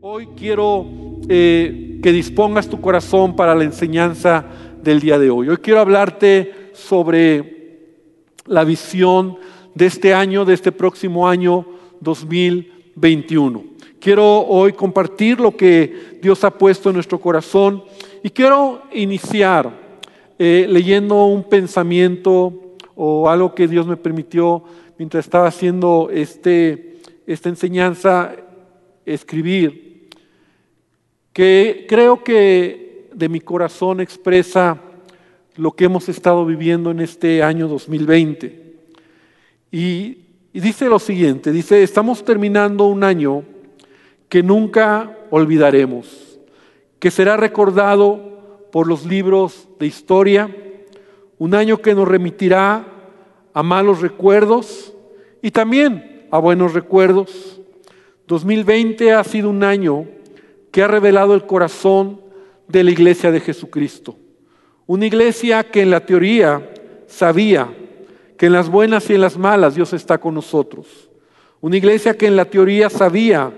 Hoy quiero eh, que dispongas tu corazón para la enseñanza del día de hoy. Hoy quiero hablarte sobre la visión de este año, de este próximo año 2021. Quiero hoy compartir lo que Dios ha puesto en nuestro corazón y quiero iniciar eh, leyendo un pensamiento o algo que Dios me permitió mientras estaba haciendo este, esta enseñanza, escribir que creo que de mi corazón expresa lo que hemos estado viviendo en este año 2020. Y, y dice lo siguiente, dice, estamos terminando un año que nunca olvidaremos, que será recordado por los libros de historia, un año que nos remitirá a malos recuerdos y también a buenos recuerdos. 2020 ha sido un año que ha revelado el corazón de la iglesia de Jesucristo. Una iglesia que en la teoría sabía que en las buenas y en las malas Dios está con nosotros. Una iglesia que en la teoría sabía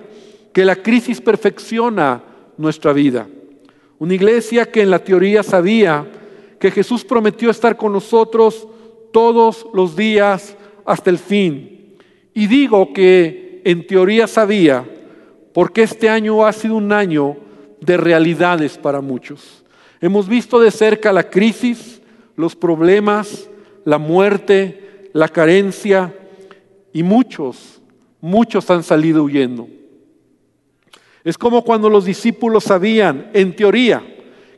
que la crisis perfecciona nuestra vida. Una iglesia que en la teoría sabía que Jesús prometió estar con nosotros todos los días hasta el fin. Y digo que en teoría sabía porque este año ha sido un año de realidades para muchos. Hemos visto de cerca la crisis, los problemas, la muerte, la carencia y muchos, muchos han salido huyendo. Es como cuando los discípulos sabían, en teoría,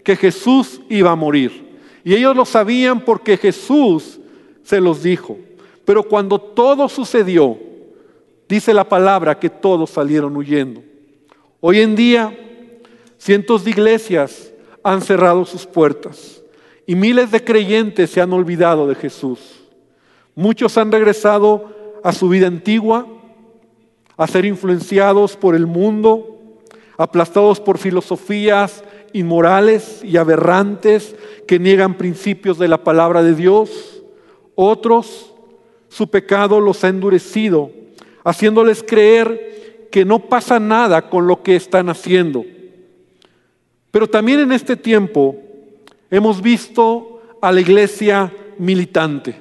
que Jesús iba a morir. Y ellos lo sabían porque Jesús se los dijo. Pero cuando todo sucedió, Dice la palabra que todos salieron huyendo. Hoy en día, cientos de iglesias han cerrado sus puertas y miles de creyentes se han olvidado de Jesús. Muchos han regresado a su vida antigua, a ser influenciados por el mundo, aplastados por filosofías inmorales y aberrantes que niegan principios de la palabra de Dios. Otros, su pecado los ha endurecido haciéndoles creer que no pasa nada con lo que están haciendo. Pero también en este tiempo hemos visto a la iglesia militante.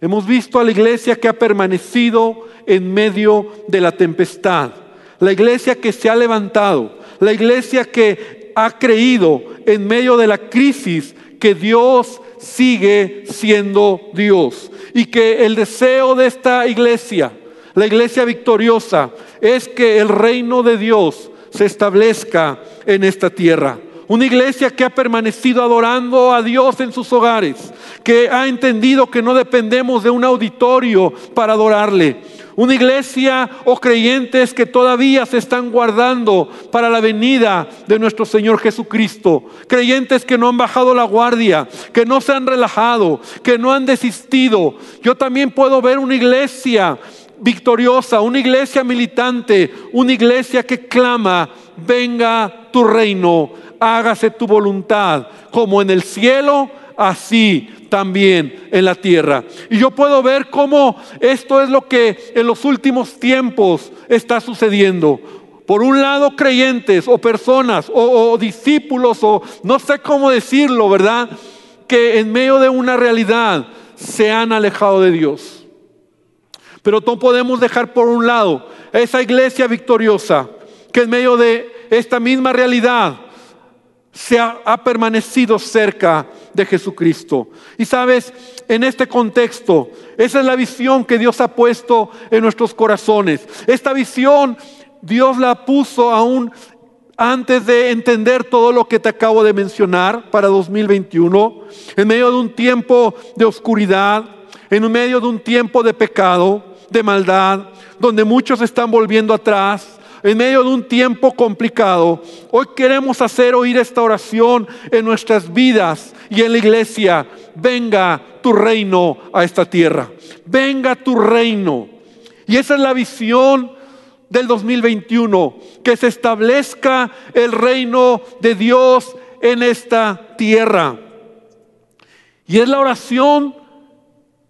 Hemos visto a la iglesia que ha permanecido en medio de la tempestad. La iglesia que se ha levantado. La iglesia que ha creído en medio de la crisis que Dios sigue siendo Dios. Y que el deseo de esta iglesia la iglesia victoriosa es que el reino de Dios se establezca en esta tierra. Una iglesia que ha permanecido adorando a Dios en sus hogares, que ha entendido que no dependemos de un auditorio para adorarle. Una iglesia o creyentes que todavía se están guardando para la venida de nuestro Señor Jesucristo. Creyentes que no han bajado la guardia, que no se han relajado, que no han desistido. Yo también puedo ver una iglesia victoriosa, una iglesia militante, una iglesia que clama, venga tu reino, hágase tu voluntad, como en el cielo, así también en la tierra. Y yo puedo ver cómo esto es lo que en los últimos tiempos está sucediendo. Por un lado, creyentes o personas o, o discípulos o no sé cómo decirlo, ¿verdad? Que en medio de una realidad se han alejado de Dios pero no podemos dejar por un lado esa iglesia victoriosa que en medio de esta misma realidad se ha, ha, permanecido cerca de Jesucristo. Y sabes, en este contexto, esa es la visión que Dios ha puesto en nuestros corazones. Esta visión Dios la puso aún antes de entender todo lo que te acabo de mencionar para 2021, en medio de un tiempo de oscuridad, en medio de un tiempo de pecado, de maldad, donde muchos están volviendo atrás, en medio de un tiempo complicado, hoy queremos hacer oír esta oración en nuestras vidas y en la iglesia. Venga tu reino a esta tierra. Venga tu reino. Y esa es la visión del 2021, que se establezca el reino de Dios en esta tierra. Y es la oración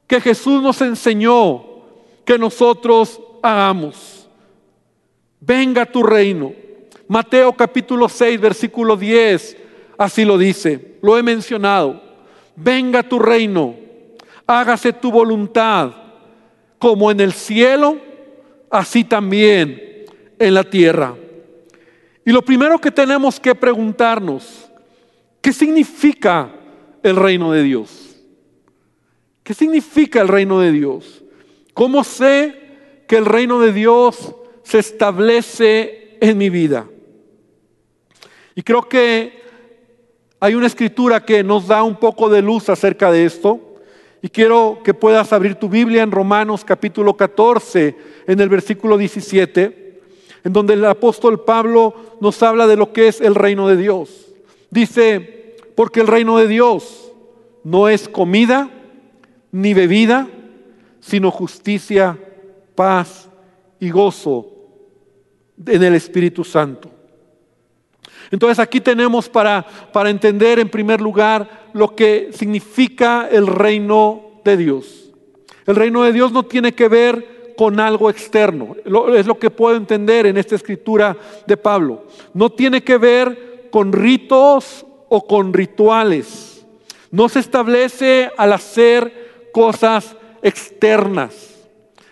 que Jesús nos enseñó que nosotros hagamos. Venga tu reino. Mateo capítulo 6, versículo 10, así lo dice, lo he mencionado. Venga tu reino, hágase tu voluntad, como en el cielo, así también en la tierra. Y lo primero que tenemos que preguntarnos, ¿qué significa el reino de Dios? ¿Qué significa el reino de Dios? ¿Cómo sé que el reino de Dios se establece en mi vida? Y creo que hay una escritura que nos da un poco de luz acerca de esto. Y quiero que puedas abrir tu Biblia en Romanos capítulo 14, en el versículo 17 en donde el apóstol Pablo nos habla de lo que es el reino de Dios. Dice, porque el reino de Dios no es comida ni bebida, sino justicia, paz y gozo en el Espíritu Santo. Entonces aquí tenemos para, para entender en primer lugar lo que significa el reino de Dios. El reino de Dios no tiene que ver con algo externo. Es lo que puedo entender en esta escritura de Pablo. No tiene que ver con ritos o con rituales. No se establece al hacer cosas externas.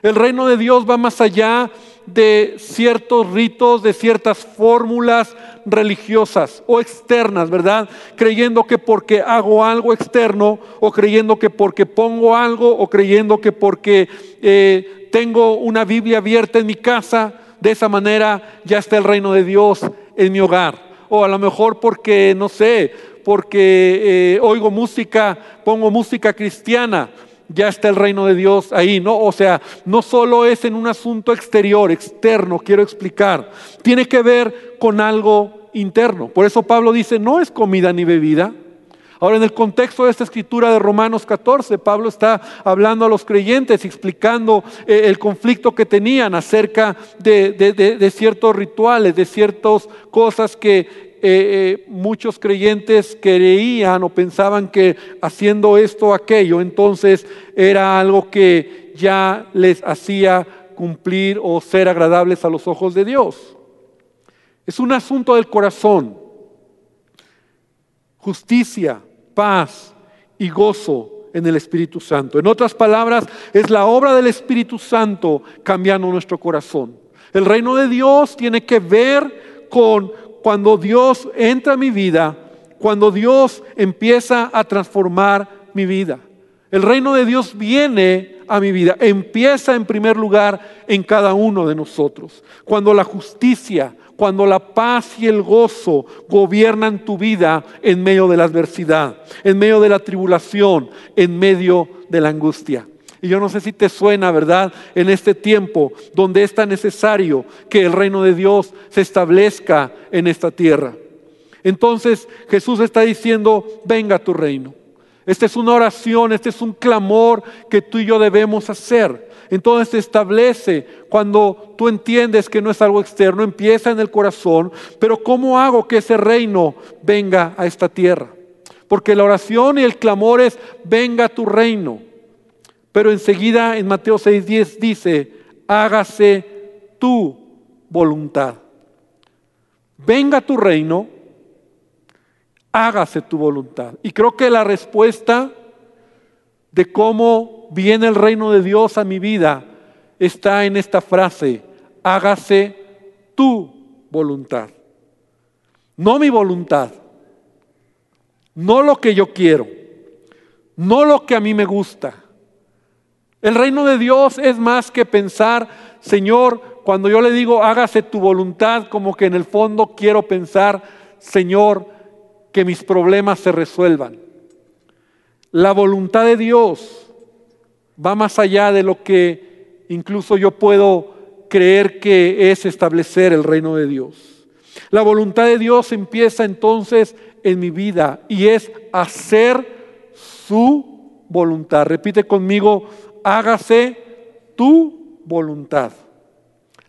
El reino de Dios va más allá de ciertos ritos, de ciertas fórmulas religiosas o externas, ¿verdad? Creyendo que porque hago algo externo o creyendo que porque pongo algo o creyendo que porque eh, tengo una Biblia abierta en mi casa, de esa manera ya está el reino de Dios en mi hogar. O a lo mejor porque, no sé, porque eh, oigo música, pongo música cristiana ya está el reino de Dios ahí, ¿no? O sea, no solo es en un asunto exterior, externo, quiero explicar, tiene que ver con algo interno. Por eso Pablo dice, no es comida ni bebida. Ahora, en el contexto de esta escritura de Romanos 14, Pablo está hablando a los creyentes, explicando eh, el conflicto que tenían acerca de, de ciertos rituales, de ciertas cosas que eh, eh, muchos creyentes creían o pensaban que haciendo esto o aquello, entonces era algo que ya les hacía cumplir o ser agradables a los ojos de Dios. Es un asunto del corazón. Justicia, paz y gozo en el Espíritu Santo. En otras palabras, es la obra del Espíritu Santo cambiando nuestro corazón. El reino de Dios tiene que ver con cuando Dios entra a mi vida, cuando Dios empieza a transformar mi vida. El reino de Dios viene a mi vida, empieza en primer lugar en cada uno de nosotros. Cuando la justicia, cuando la paz y el gozo gobiernan tu vida en medio de la adversidad, en medio de la tribulación, en medio de la angustia. Y yo no sé si te suena, ¿verdad? En este tiempo donde es tan necesario que el reino de Dios se establezca en esta tierra. Entonces Jesús está diciendo, venga tu reino. Esta es una oración, este es un clamor que tú y yo debemos hacer. Entonces se establece cuando tú entiendes que no es algo externo, empieza en el corazón, pero ¿cómo hago que ese reino venga a esta tierra? Porque la oración y el clamor es, venga tu reino. Pero enseguida en Mateo 6:10 dice, hágase tu voluntad. Venga tu reino, hágase tu voluntad. Y creo que la respuesta de cómo viene el reino de Dios a mi vida está en esta frase, hágase tu voluntad. No mi voluntad, no lo que yo quiero, no lo que a mí me gusta, el reino de Dios es más que pensar, Señor, cuando yo le digo, hágase tu voluntad, como que en el fondo quiero pensar, Señor, que mis problemas se resuelvan. La voluntad de Dios va más allá de lo que incluso yo puedo creer que es establecer el reino de Dios. La voluntad de Dios empieza entonces en mi vida y es hacer su voluntad. Repite conmigo, hágase tu voluntad,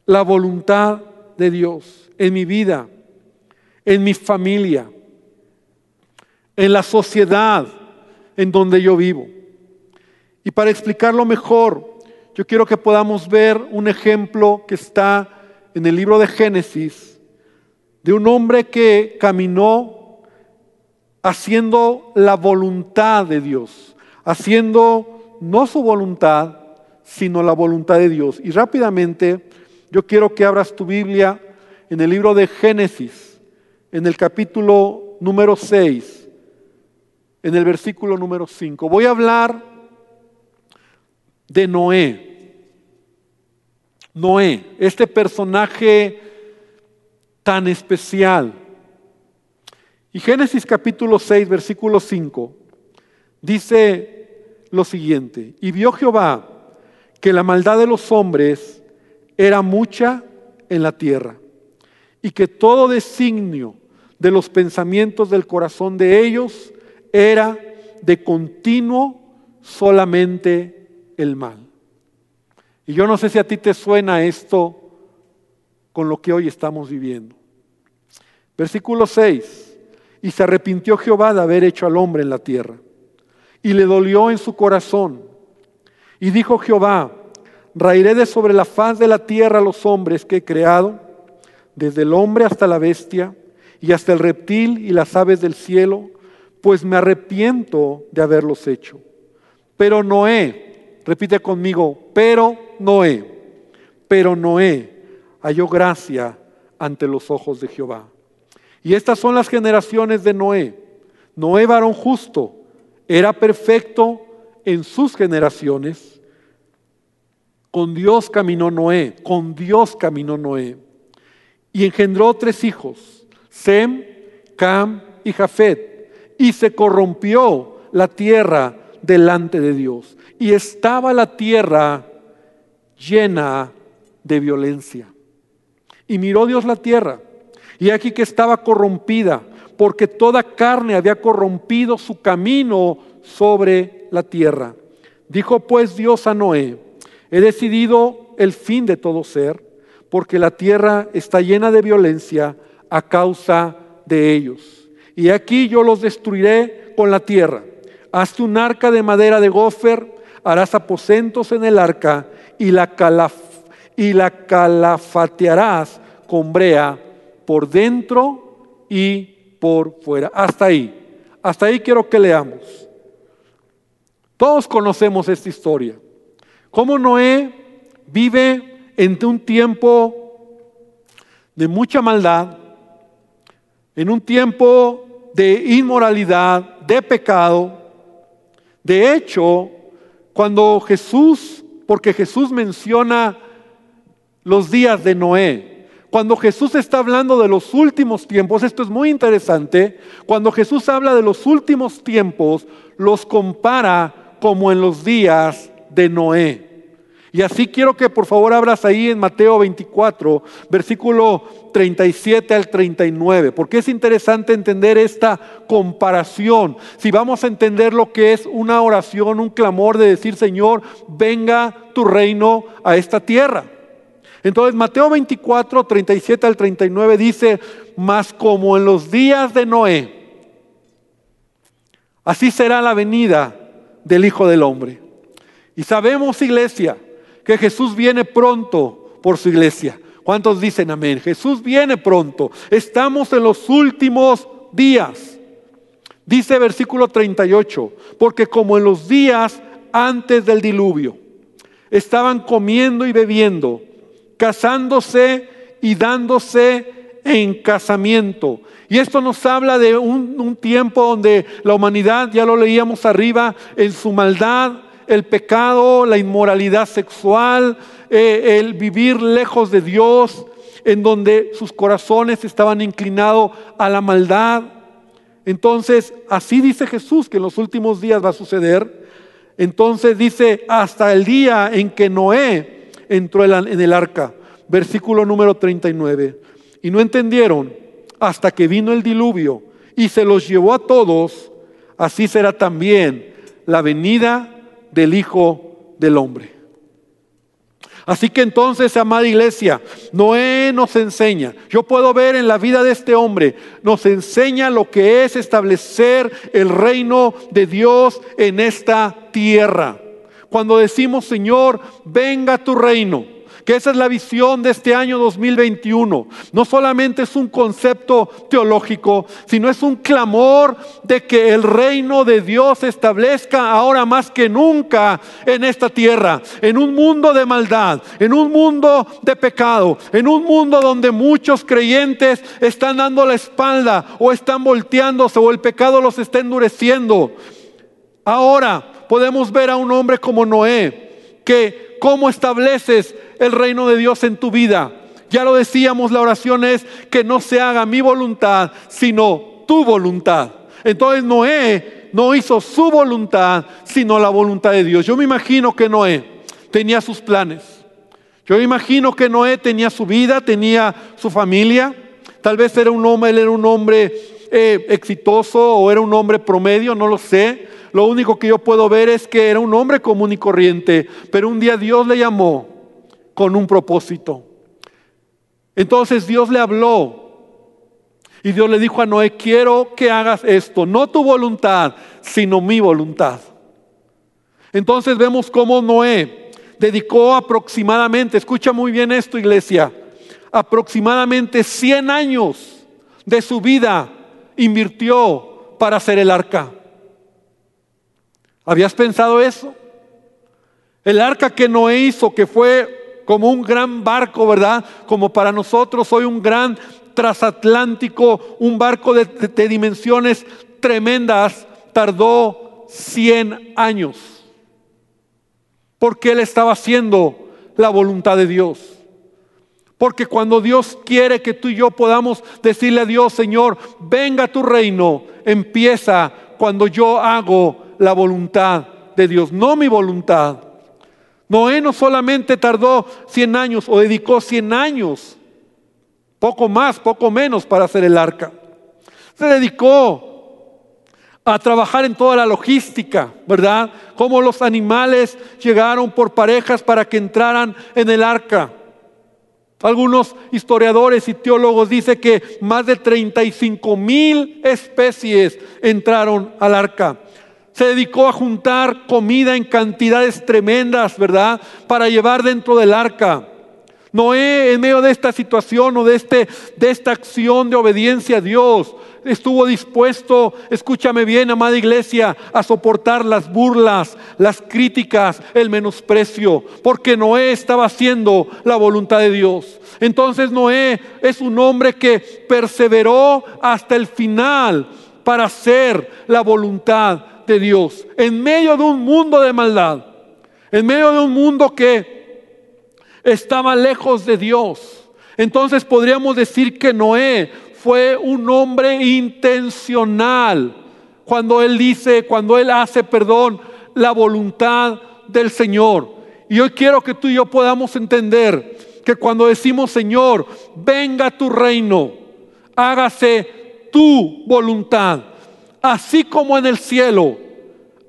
la voluntad de Dios en mi vida, en mi familia, en la sociedad en donde yo vivo. Y para explicarlo mejor, yo quiero que podamos ver un ejemplo que está en el libro de Génesis, de un hombre que caminó haciendo la voluntad de Dios, haciendo no su voluntad, sino la voluntad de Dios. Y rápidamente yo quiero que abras tu Biblia en el libro de Génesis, en el capítulo número 6, en el versículo número 5. Voy a hablar de Noé. Noé, este personaje tan especial. Y Génesis capítulo 6, versículo 5, dice lo siguiente, y vio Jehová que la maldad de los hombres era mucha en la tierra, y que todo designio de los pensamientos del corazón de ellos era de continuo solamente el mal. Y yo no sé si a ti te suena esto con lo que hoy estamos viviendo. Versículo 6. Y se arrepintió Jehová de haber hecho al hombre en la tierra. Y le dolió en su corazón. Y dijo Jehová, rairé de sobre la faz de la tierra los hombres que he creado, desde el hombre hasta la bestia, y hasta el reptil y las aves del cielo, pues me arrepiento de haberlos hecho. Pero Noé, repite conmigo, pero Noé, pero Noé halló gracia ante los ojos de Jehová. Y estas son las generaciones de Noé. Noé varón justo, era perfecto en sus generaciones. Con Dios caminó Noé, con Dios caminó Noé. Y engendró tres hijos, Sem, Cam y Jafet. Y se corrompió la tierra delante de Dios. Y estaba la tierra llena de violencia. Y miró Dios la tierra, y aquí que estaba corrompida, porque toda carne había corrompido su camino sobre la tierra. Dijo pues Dios a Noé, he decidido el fin de todo ser, porque la tierra está llena de violencia a causa de ellos. Y aquí yo los destruiré con la tierra. Hazte un arca de madera de gofer, harás aposentos en el arca y la calaf y la calafatearás con brea por dentro y fuera. Hasta ahí. Hasta ahí quiero que leamos. Todos conocemos esta historia. Cómo Noé vive en un tiempo de mucha maldad, en un tiempo de inmoralidad, de pecado. De hecho, cuando Jesús, porque Jesús menciona los días de Noé. Cuando Jesús está hablando de los últimos tiempos, esto es muy interesante, cuando Jesús habla de los últimos tiempos, los compara como en los días de Noé. Y así quiero que por favor abras ahí en Mateo 24, versículo 37 al 39, porque es interesante entender esta comparación. Si vamos a entender lo que es una oración, un clamor de decir, Señor, venga tu reino a esta tierra. Entonces Mateo 24, 37 al 39 dice, mas como en los días de Noé, así será la venida del Hijo del Hombre. Y sabemos, iglesia, que Jesús viene pronto por su iglesia. ¿Cuántos dicen amén? Jesús viene pronto. Estamos en los últimos días. Dice versículo 38, porque como en los días antes del diluvio, estaban comiendo y bebiendo casándose y dándose en casamiento. Y esto nos habla de un, tiempo donde la humanidad, ya lo leíamos arriba, en su maldad, el pecado, la inmoralidad sexual, eh, el vivir lejos de Dios, en donde sus corazones estaban inclinados a la maldad. Entonces, así dice Jesús que en los últimos días va a suceder. Entonces dice, hasta el día en que Noé entró en el arca. Versículo número 39. Y no entendieron hasta que vino el diluvio y se los llevó a todos. Así será también la venida del Hijo del Hombre. Así que entonces, amada iglesia, Noé nos enseña, yo puedo ver en la vida de este hombre, nos enseña lo que es establecer el reino de Dios en esta tierra. Cuando decimos, Señor, venga tu reino, que esa es la visión de este año 2021. No solamente es un concepto teológico, sino es un clamor de que el reino de Dios se establezca ahora más que nunca en esta tierra, en un mundo de maldad, en un mundo de pecado, en un mundo donde muchos creyentes están dando la espalda o están volteándose o el pecado los está endureciendo. Ahora podemos ver a un hombre como Noé, que cómo estableces el reino de Dios en tu vida. Ya lo decíamos, la oración es que no se haga mi voluntad, sino tu voluntad. Entonces Noé no hizo su voluntad, sino la voluntad de Dios. Yo me imagino que Noé tenía sus planes. Yo me imagino que Noé tenía su vida, tenía su familia. Tal vez era un hombre, él era un hombre eh, exitoso o era un hombre promedio, no lo sé. Lo único que yo puedo ver es que era un hombre común y corriente, pero un día Dios le llamó con un propósito. Entonces Dios le habló y Dios le dijo a Noé, quiero que hagas esto, no tu voluntad, sino mi voluntad. Entonces vemos cómo Noé dedicó aproximadamente, escucha muy bien esto iglesia, aproximadamente 100 años de su vida invirtió para hacer el arca. ¿Habías pensado eso? El arca que Noé hizo, que fue como un gran barco, ¿verdad? Como para nosotros hoy un gran transatlántico, un barco de, dimensiones tremendas, tardó 100 años. Porque él estaba haciendo la voluntad de Dios. Porque cuando Dios quiere que tú y yo podamos decirle a Dios, Señor, venga tu reino, empieza cuando yo hago la voluntad de Dios, no mi voluntad. Noé no solamente tardó 100 años o dedicó 100 años, poco más, poco menos para hacer el arca. Se dedicó a trabajar en toda la logística, ¿verdad? Cómo los animales llegaron por parejas para que entraran en el arca. Algunos historiadores y teólogos dicen que más de 35 mil especies entraron al arca se dedicó a juntar comida en cantidades tremendas, ¿verdad? Para llevar dentro del arca. Noé, en medio de esta situación o de, este, de esta acción de obediencia a Dios, estuvo dispuesto, escúchame bien, amada iglesia, a soportar las burlas, las críticas, el menosprecio, porque Noé estaba haciendo la voluntad de Dios. Entonces Noé es un hombre que perseveró hasta el final para hacer la voluntad Dios, en medio de un mundo de maldad, en medio de un mundo que estaba lejos de Dios. Entonces podríamos decir que Noé fue un hombre intencional cuando él dice, cuando él hace, perdón, la voluntad del Señor. Y hoy quiero que tú y yo podamos entender que cuando decimos, Señor, venga tu reino, hágase tu voluntad así como en el cielo,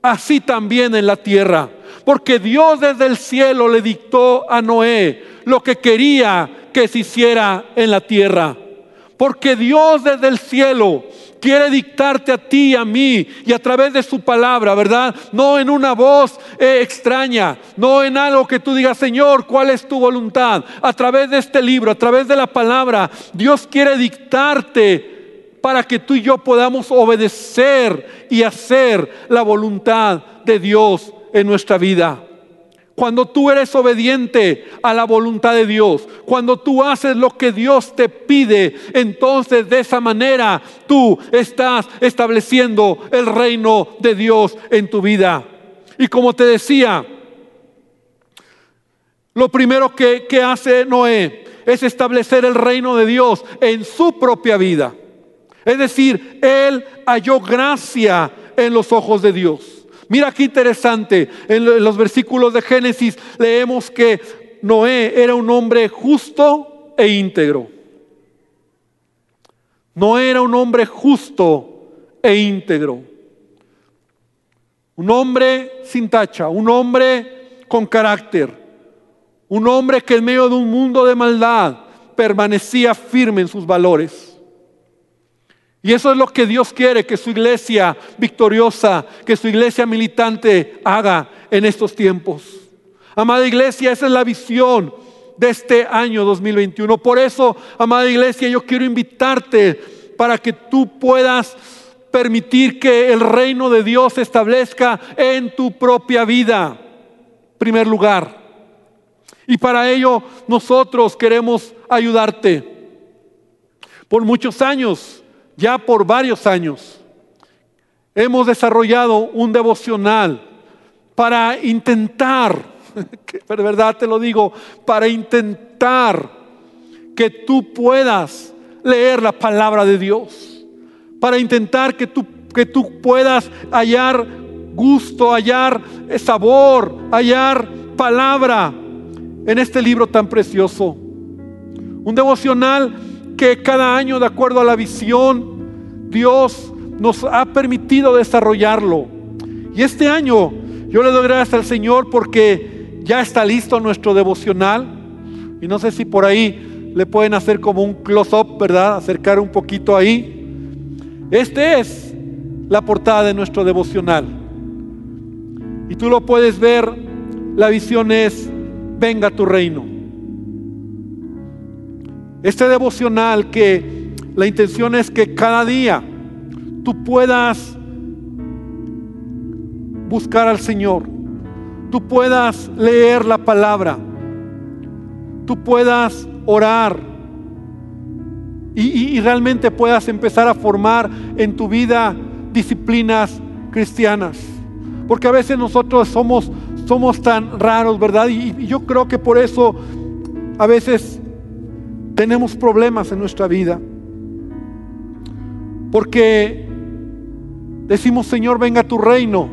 así también en la tierra. Porque Dios desde el cielo le dictó a Noé lo que quería que se hiciera en la tierra. Porque Dios desde el cielo quiere dictarte a ti a mí y a través de su palabra, ¿verdad? No en una voz eh, extraña, no en algo que tú digas, Señor, ¿cuál es tu voluntad? A través de este libro, a través de la palabra, Dios quiere dictarte para que tú y yo podamos obedecer y hacer la voluntad de Dios en nuestra vida. Cuando tú eres obediente a la voluntad de Dios, cuando tú haces lo que Dios te pide, entonces de esa manera tú estás estableciendo el reino de Dios en tu vida. Y como te decía, lo primero que, hace Noé es establecer el reino de Dios en su propia vida. Es decir, él halló gracia en los ojos de Dios. Mira qué interesante, en los versículos de Génesis leemos que Noé era un hombre justo e íntegro. Noé era un hombre justo e íntegro. Un hombre sin tacha, un hombre con carácter, un hombre que en medio de un mundo de maldad permanecía firme en sus valores. Y eso es lo que Dios quiere que su iglesia victoriosa, que su iglesia militante haga en estos tiempos. Amada iglesia, esa es la visión de este año 2021. Por eso, amada iglesia, yo quiero invitarte para que tú puedas permitir que el reino de Dios se establezca en tu propia vida. Primer lugar. Y para ello nosotros queremos ayudarte. Por muchos años, ya por varios años, hemos desarrollado un devocional para intentar, de verdad te lo digo, para intentar que tú puedas leer la palabra de Dios, para intentar que tú, que tú puedas hallar gusto, hallar sabor, hallar palabra en este libro tan precioso. Un devocional que cada año, de acuerdo a la visión, Dios nos ha permitido desarrollarlo. Y este año yo le doy gracias al Señor porque ya está listo nuestro devocional. Y no sé si por ahí le pueden hacer como un close-up, ¿verdad? Acercar un poquito ahí. Este es la portada de nuestro devocional. Y tú lo puedes ver. La visión es, venga tu reino. Este devocional que la intención es que cada día tú puedas buscar al Señor, tú puedas leer la palabra, tú puedas orar y, realmente puedas empezar a formar en tu vida disciplinas cristianas. Porque a veces nosotros somos, somos tan raros, ¿verdad? y yo creo que por eso a veces tenemos problemas en nuestra vida. Porque decimos, Señor, venga tu reino.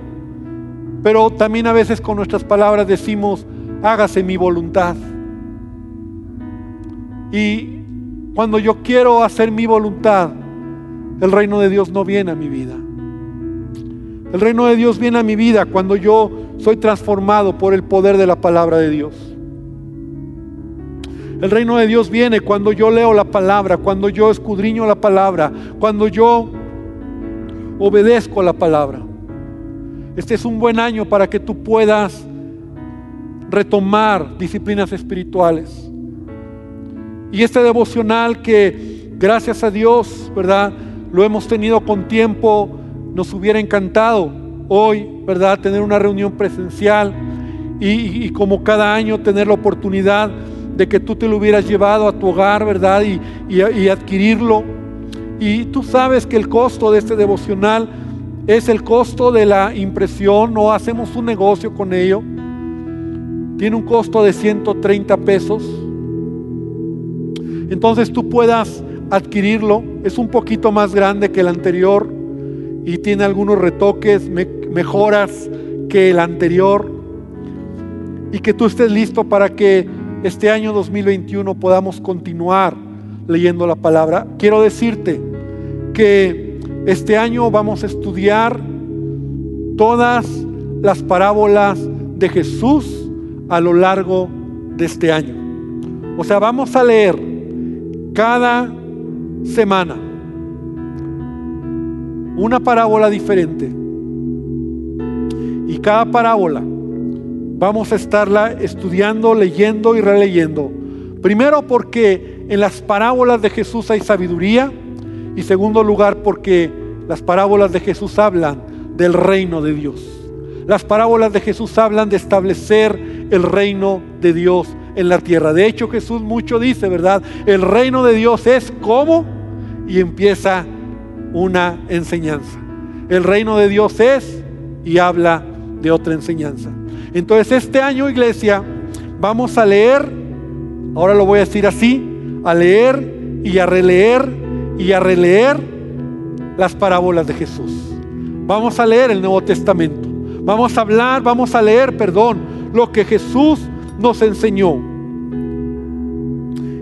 Pero también a veces con nuestras palabras decimos, hágase mi voluntad. Y cuando yo quiero hacer mi voluntad, el reino de Dios no viene a mi vida. El reino de Dios viene a mi vida cuando yo soy transformado por el poder de la palabra de Dios. El reino de Dios viene cuando yo leo la palabra, cuando yo escudriño la palabra, cuando yo obedezco a la palabra. Este es un buen año para que tú puedas retomar disciplinas espirituales. Y este devocional que gracias a Dios, ¿verdad? Lo hemos tenido con tiempo, nos hubiera encantado hoy, ¿verdad? Tener una reunión presencial y, como cada año tener la oportunidad de que tú te lo hubieras llevado a tu hogar, ¿verdad? Y, y adquirirlo. Y tú sabes que el costo de este devocional es el costo de la impresión, no hacemos un negocio con ello. Tiene un costo de 130 pesos. Entonces tú puedas adquirirlo. Es un poquito más grande que el anterior y tiene algunos retoques, mejoras que el anterior. Y que tú estés listo para que este año 2021 podamos continuar leyendo la palabra. Quiero decirte que este año vamos a estudiar todas las parábolas de Jesús a lo largo de este año. O sea, vamos a leer cada semana una parábola diferente. Y cada parábola vamos a estarla estudiando, leyendo y releyendo. Primero porque en las parábolas de Jesús hay sabiduría y segundo lugar, porque las parábolas de Jesús hablan del reino de Dios. Las parábolas de Jesús hablan de establecer el reino de Dios en la tierra. De hecho, Jesús mucho dice, ¿verdad? El reino de Dios es como y empieza una enseñanza. El reino de Dios es y habla de otra enseñanza. Entonces, este año, iglesia, vamos a leer, ahora lo voy a decir así, a leer y a releer y a releer las parábolas de Jesús. Vamos a leer el Nuevo Testamento. Vamos a hablar, vamos a leer, perdón, lo que Jesús nos enseñó.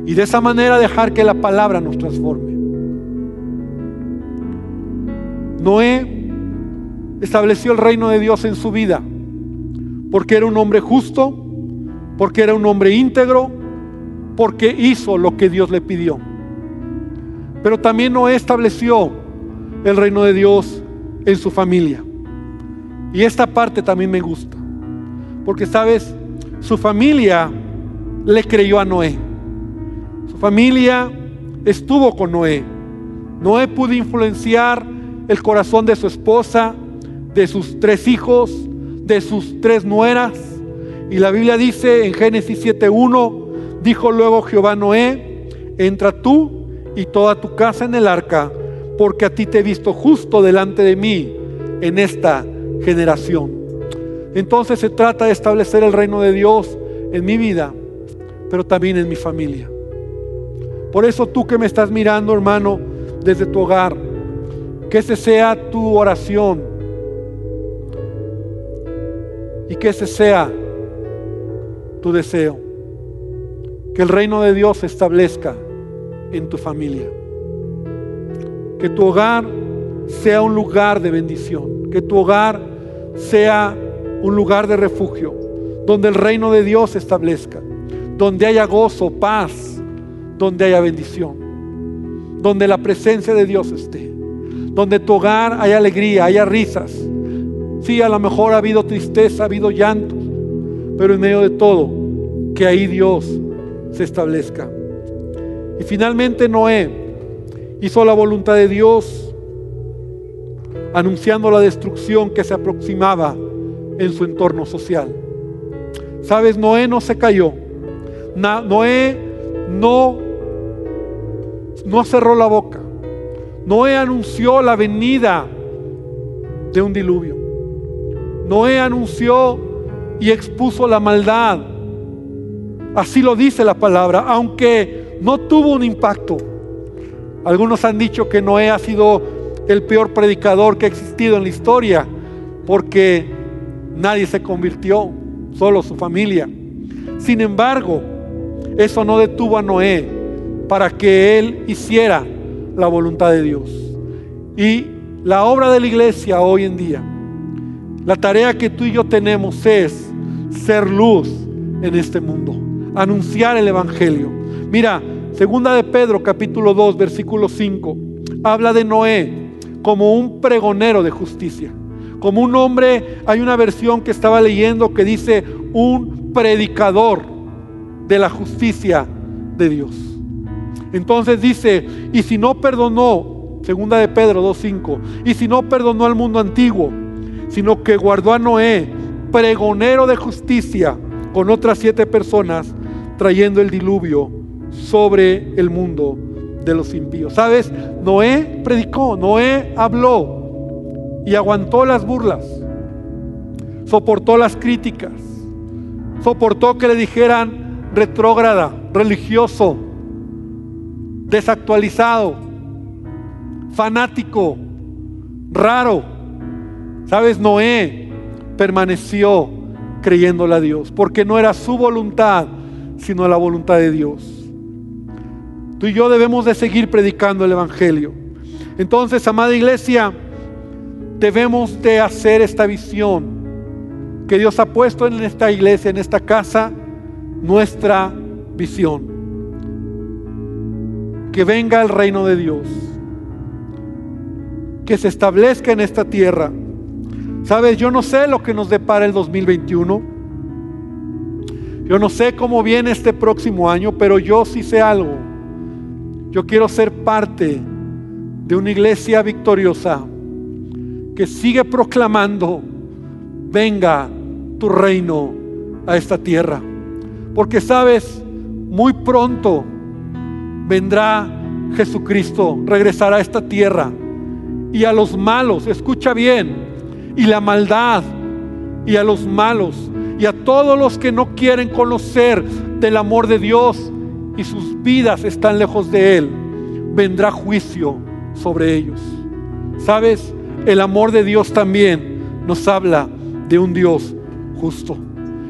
Y de esa manera dejar que la palabra nos transforme. Noé estableció el reino de Dios en su vida porque era un hombre justo, porque era un hombre íntegro, porque hizo lo que Dios le pidió. Pero también Noé estableció el reino de Dios en su familia. Y esta parte también me gusta. Porque sabes, su familia le creyó a Noé. Su familia estuvo con Noé. Noé pudo influenciar el corazón de su esposa, de sus tres hijos, de sus tres nueras. Y la Biblia dice en Génesis 7.1, dijo luego Jehová Noé, entra tú y toda tu casa en el arca, porque a ti te he visto justo delante de mí en esta generación. Entonces se trata de establecer el reino de Dios en mi vida, pero también en mi familia. Por eso tú que me estás mirando, hermano, desde tu hogar, que ese sea tu oración y que ese sea tu deseo. Que el reino de Dios se establezca en tu familia. Que tu hogar sea un lugar de bendición. Que tu hogar sea un lugar de refugio. Donde el reino de Dios se establezca. Donde haya gozo, paz. Donde haya bendición. Donde la presencia de Dios esté. Donde tu hogar haya alegría, haya risas. Sí, a lo mejor ha habido tristeza, ha habido llanto. Pero en medio de todo, que ahí Dios se establezca. Y finalmente Noé hizo la voluntad de Dios, anunciando la destrucción que se aproximaba en su entorno social. Sabes, Noé no se cayó. Noé no, no cerró la boca. Noé anunció la venida de un diluvio. Noé anunció y expuso la maldad Así lo dice la palabra, aunque no tuvo un impacto. Algunos han dicho que Noé ha sido el peor predicador que ha existido en la historia, porque nadie se convirtió, solo su familia. Sin embargo, eso no detuvo a Noé para que él hiciera la voluntad de Dios. Y la obra de la iglesia hoy en día, la tarea que tú y yo tenemos es ser luz en este mundo anunciar el Evangelio. Mira, segunda de Pedro capítulo 2 versículo 5, habla de Noé como un pregonero de justicia. Como un hombre, hay una versión que estaba leyendo que dice un predicador de la justicia de Dios. Entonces dice, y si no perdonó, segunda de Pedro 2.5, y si no perdonó al mundo antiguo, sino que guardó a Noé, pregonero de justicia, con otras siete personas, trayendo el diluvio sobre el mundo de los impíos. ¿Sabes? Noé predicó, Noé habló y aguantó las burlas, soportó las críticas, soportó que le dijeran retrógrada, religioso, desactualizado, fanático, raro. ¿Sabes? Noé permaneció creyéndole a Dios, porque no era su voluntad sino la voluntad de Dios. Tú y yo debemos de seguir predicando el Evangelio. Entonces, amada iglesia, debemos de hacer esta visión que Dios ha puesto en esta iglesia, en esta casa, nuestra visión. Que venga el reino de Dios. Que se establezca en esta tierra. Sabes, yo no sé lo que nos depara el 2021. Yo no sé cómo viene este próximo año, pero yo sí sé algo. Yo quiero ser parte de una iglesia victoriosa que sigue proclamando, venga tu reino a esta tierra. Porque sabes, muy pronto vendrá Jesucristo, regresará a esta tierra. Y a los malos, escucha bien, y la maldad, y a los malos y a todos los que no quieren conocer del amor de Dios y sus vidas están lejos de Él, vendrá juicio sobre ellos. ¿Sabes? El amor de Dios también nos habla de un Dios justo.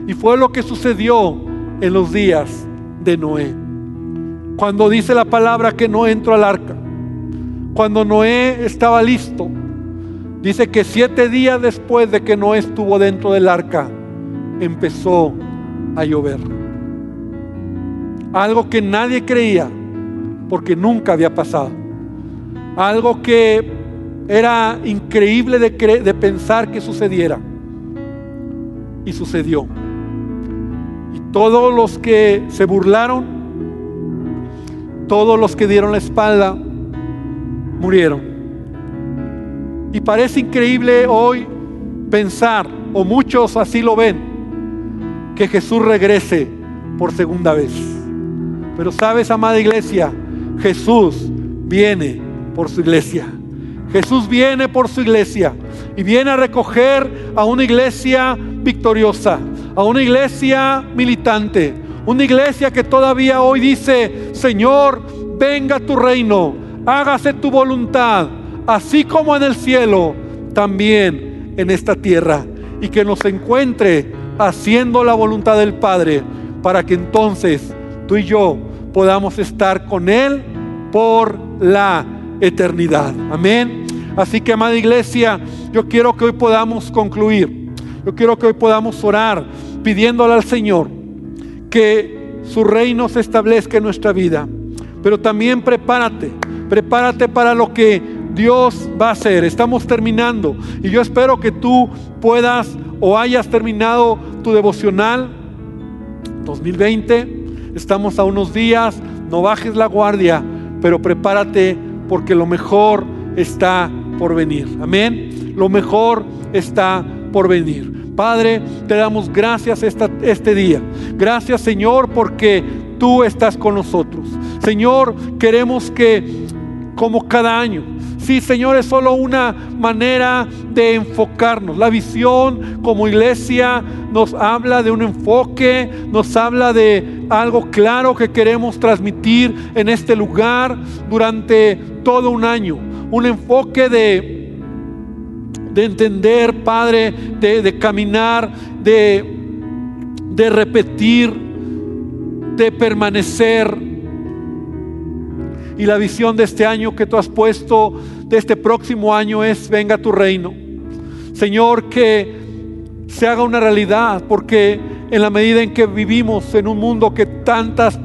Y fue lo que sucedió en los días de Noé. Cuando dice la palabra que no entró al arca, cuando Noé estaba listo, dice que siete días después de que Noé estuvo dentro del arca, empezó a llover. Algo que nadie creía porque nunca había pasado. Algo que era increíble de, de pensar que sucediera. Y sucedió. Y todos los que se burlaron, todos los que dieron la espalda, murieron. Y parece increíble hoy pensar, o muchos así lo ven, que Jesús regrese por segunda vez. Pero sabes, amada iglesia, Jesús viene por su iglesia. Jesús viene por su iglesia y viene a recoger a una iglesia victoriosa, a una iglesia militante, una iglesia que todavía hoy dice, Señor, venga tu reino, hágase tu voluntad, así como en el cielo, también en esta tierra, y que nos encuentre haciendo la voluntad del Padre, para que entonces tú y yo podamos estar con Él por la eternidad. Amén. Así que, amada iglesia, yo quiero que hoy podamos concluir. Yo quiero que hoy podamos orar pidiéndole al Señor que su reino se establezca en nuestra vida. Pero también prepárate, prepárate para lo que Dios va a hacer. Estamos terminando y yo espero que tú puedas o hayas terminado tu devocional 2020. Estamos a unos días, no bajes la guardia, pero prepárate porque lo mejor está por venir. Amén. Lo mejor está por venir. Padre, te damos gracias esta, este día. Gracias Señor porque tú estás con nosotros. Señor, queremos que como cada año, Sí, Señor, es solo una manera de enfocarnos. La visión como iglesia nos habla de un enfoque, nos habla de algo claro que queremos transmitir en este lugar durante todo un año. Un enfoque de, de entender, Padre, de, caminar, de, de repetir, de permanecer y la visión de este año que tú has puesto, de este próximo año, es venga tu reino. Señor, que se haga una realidad, porque en la medida en que vivimos en un mundo que tantas,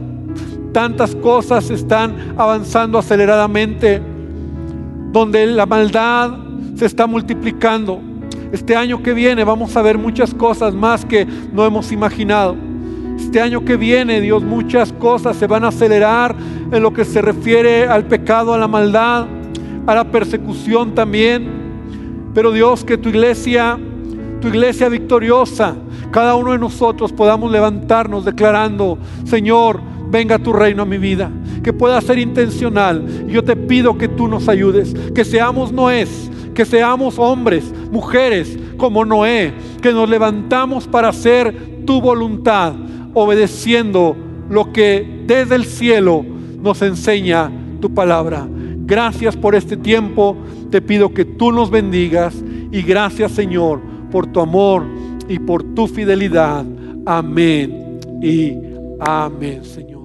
tantas cosas están avanzando aceleradamente, donde la maldad se está multiplicando, este año que viene vamos a ver muchas cosas más que no hemos imaginado. Este año que viene, Dios, muchas cosas se van a acelerar en lo que se refiere al pecado, a la maldad, a la persecución también. Pero Dios, que tu iglesia, tu iglesia victoriosa, cada uno de nosotros podamos levantarnos declarando, Señor, venga tu reino a mi vida, que pueda ser intencional. Yo te pido que tú nos ayudes, que seamos Noés, que seamos hombres, mujeres como Noé, que nos levantamos para hacer tu voluntad, obedeciendo lo que desde el cielo nos enseña tu palabra. Gracias por este tiempo. Te pido que tú nos bendigas y gracias Señor por tu amor y por tu fidelidad. Amén y amén Señor.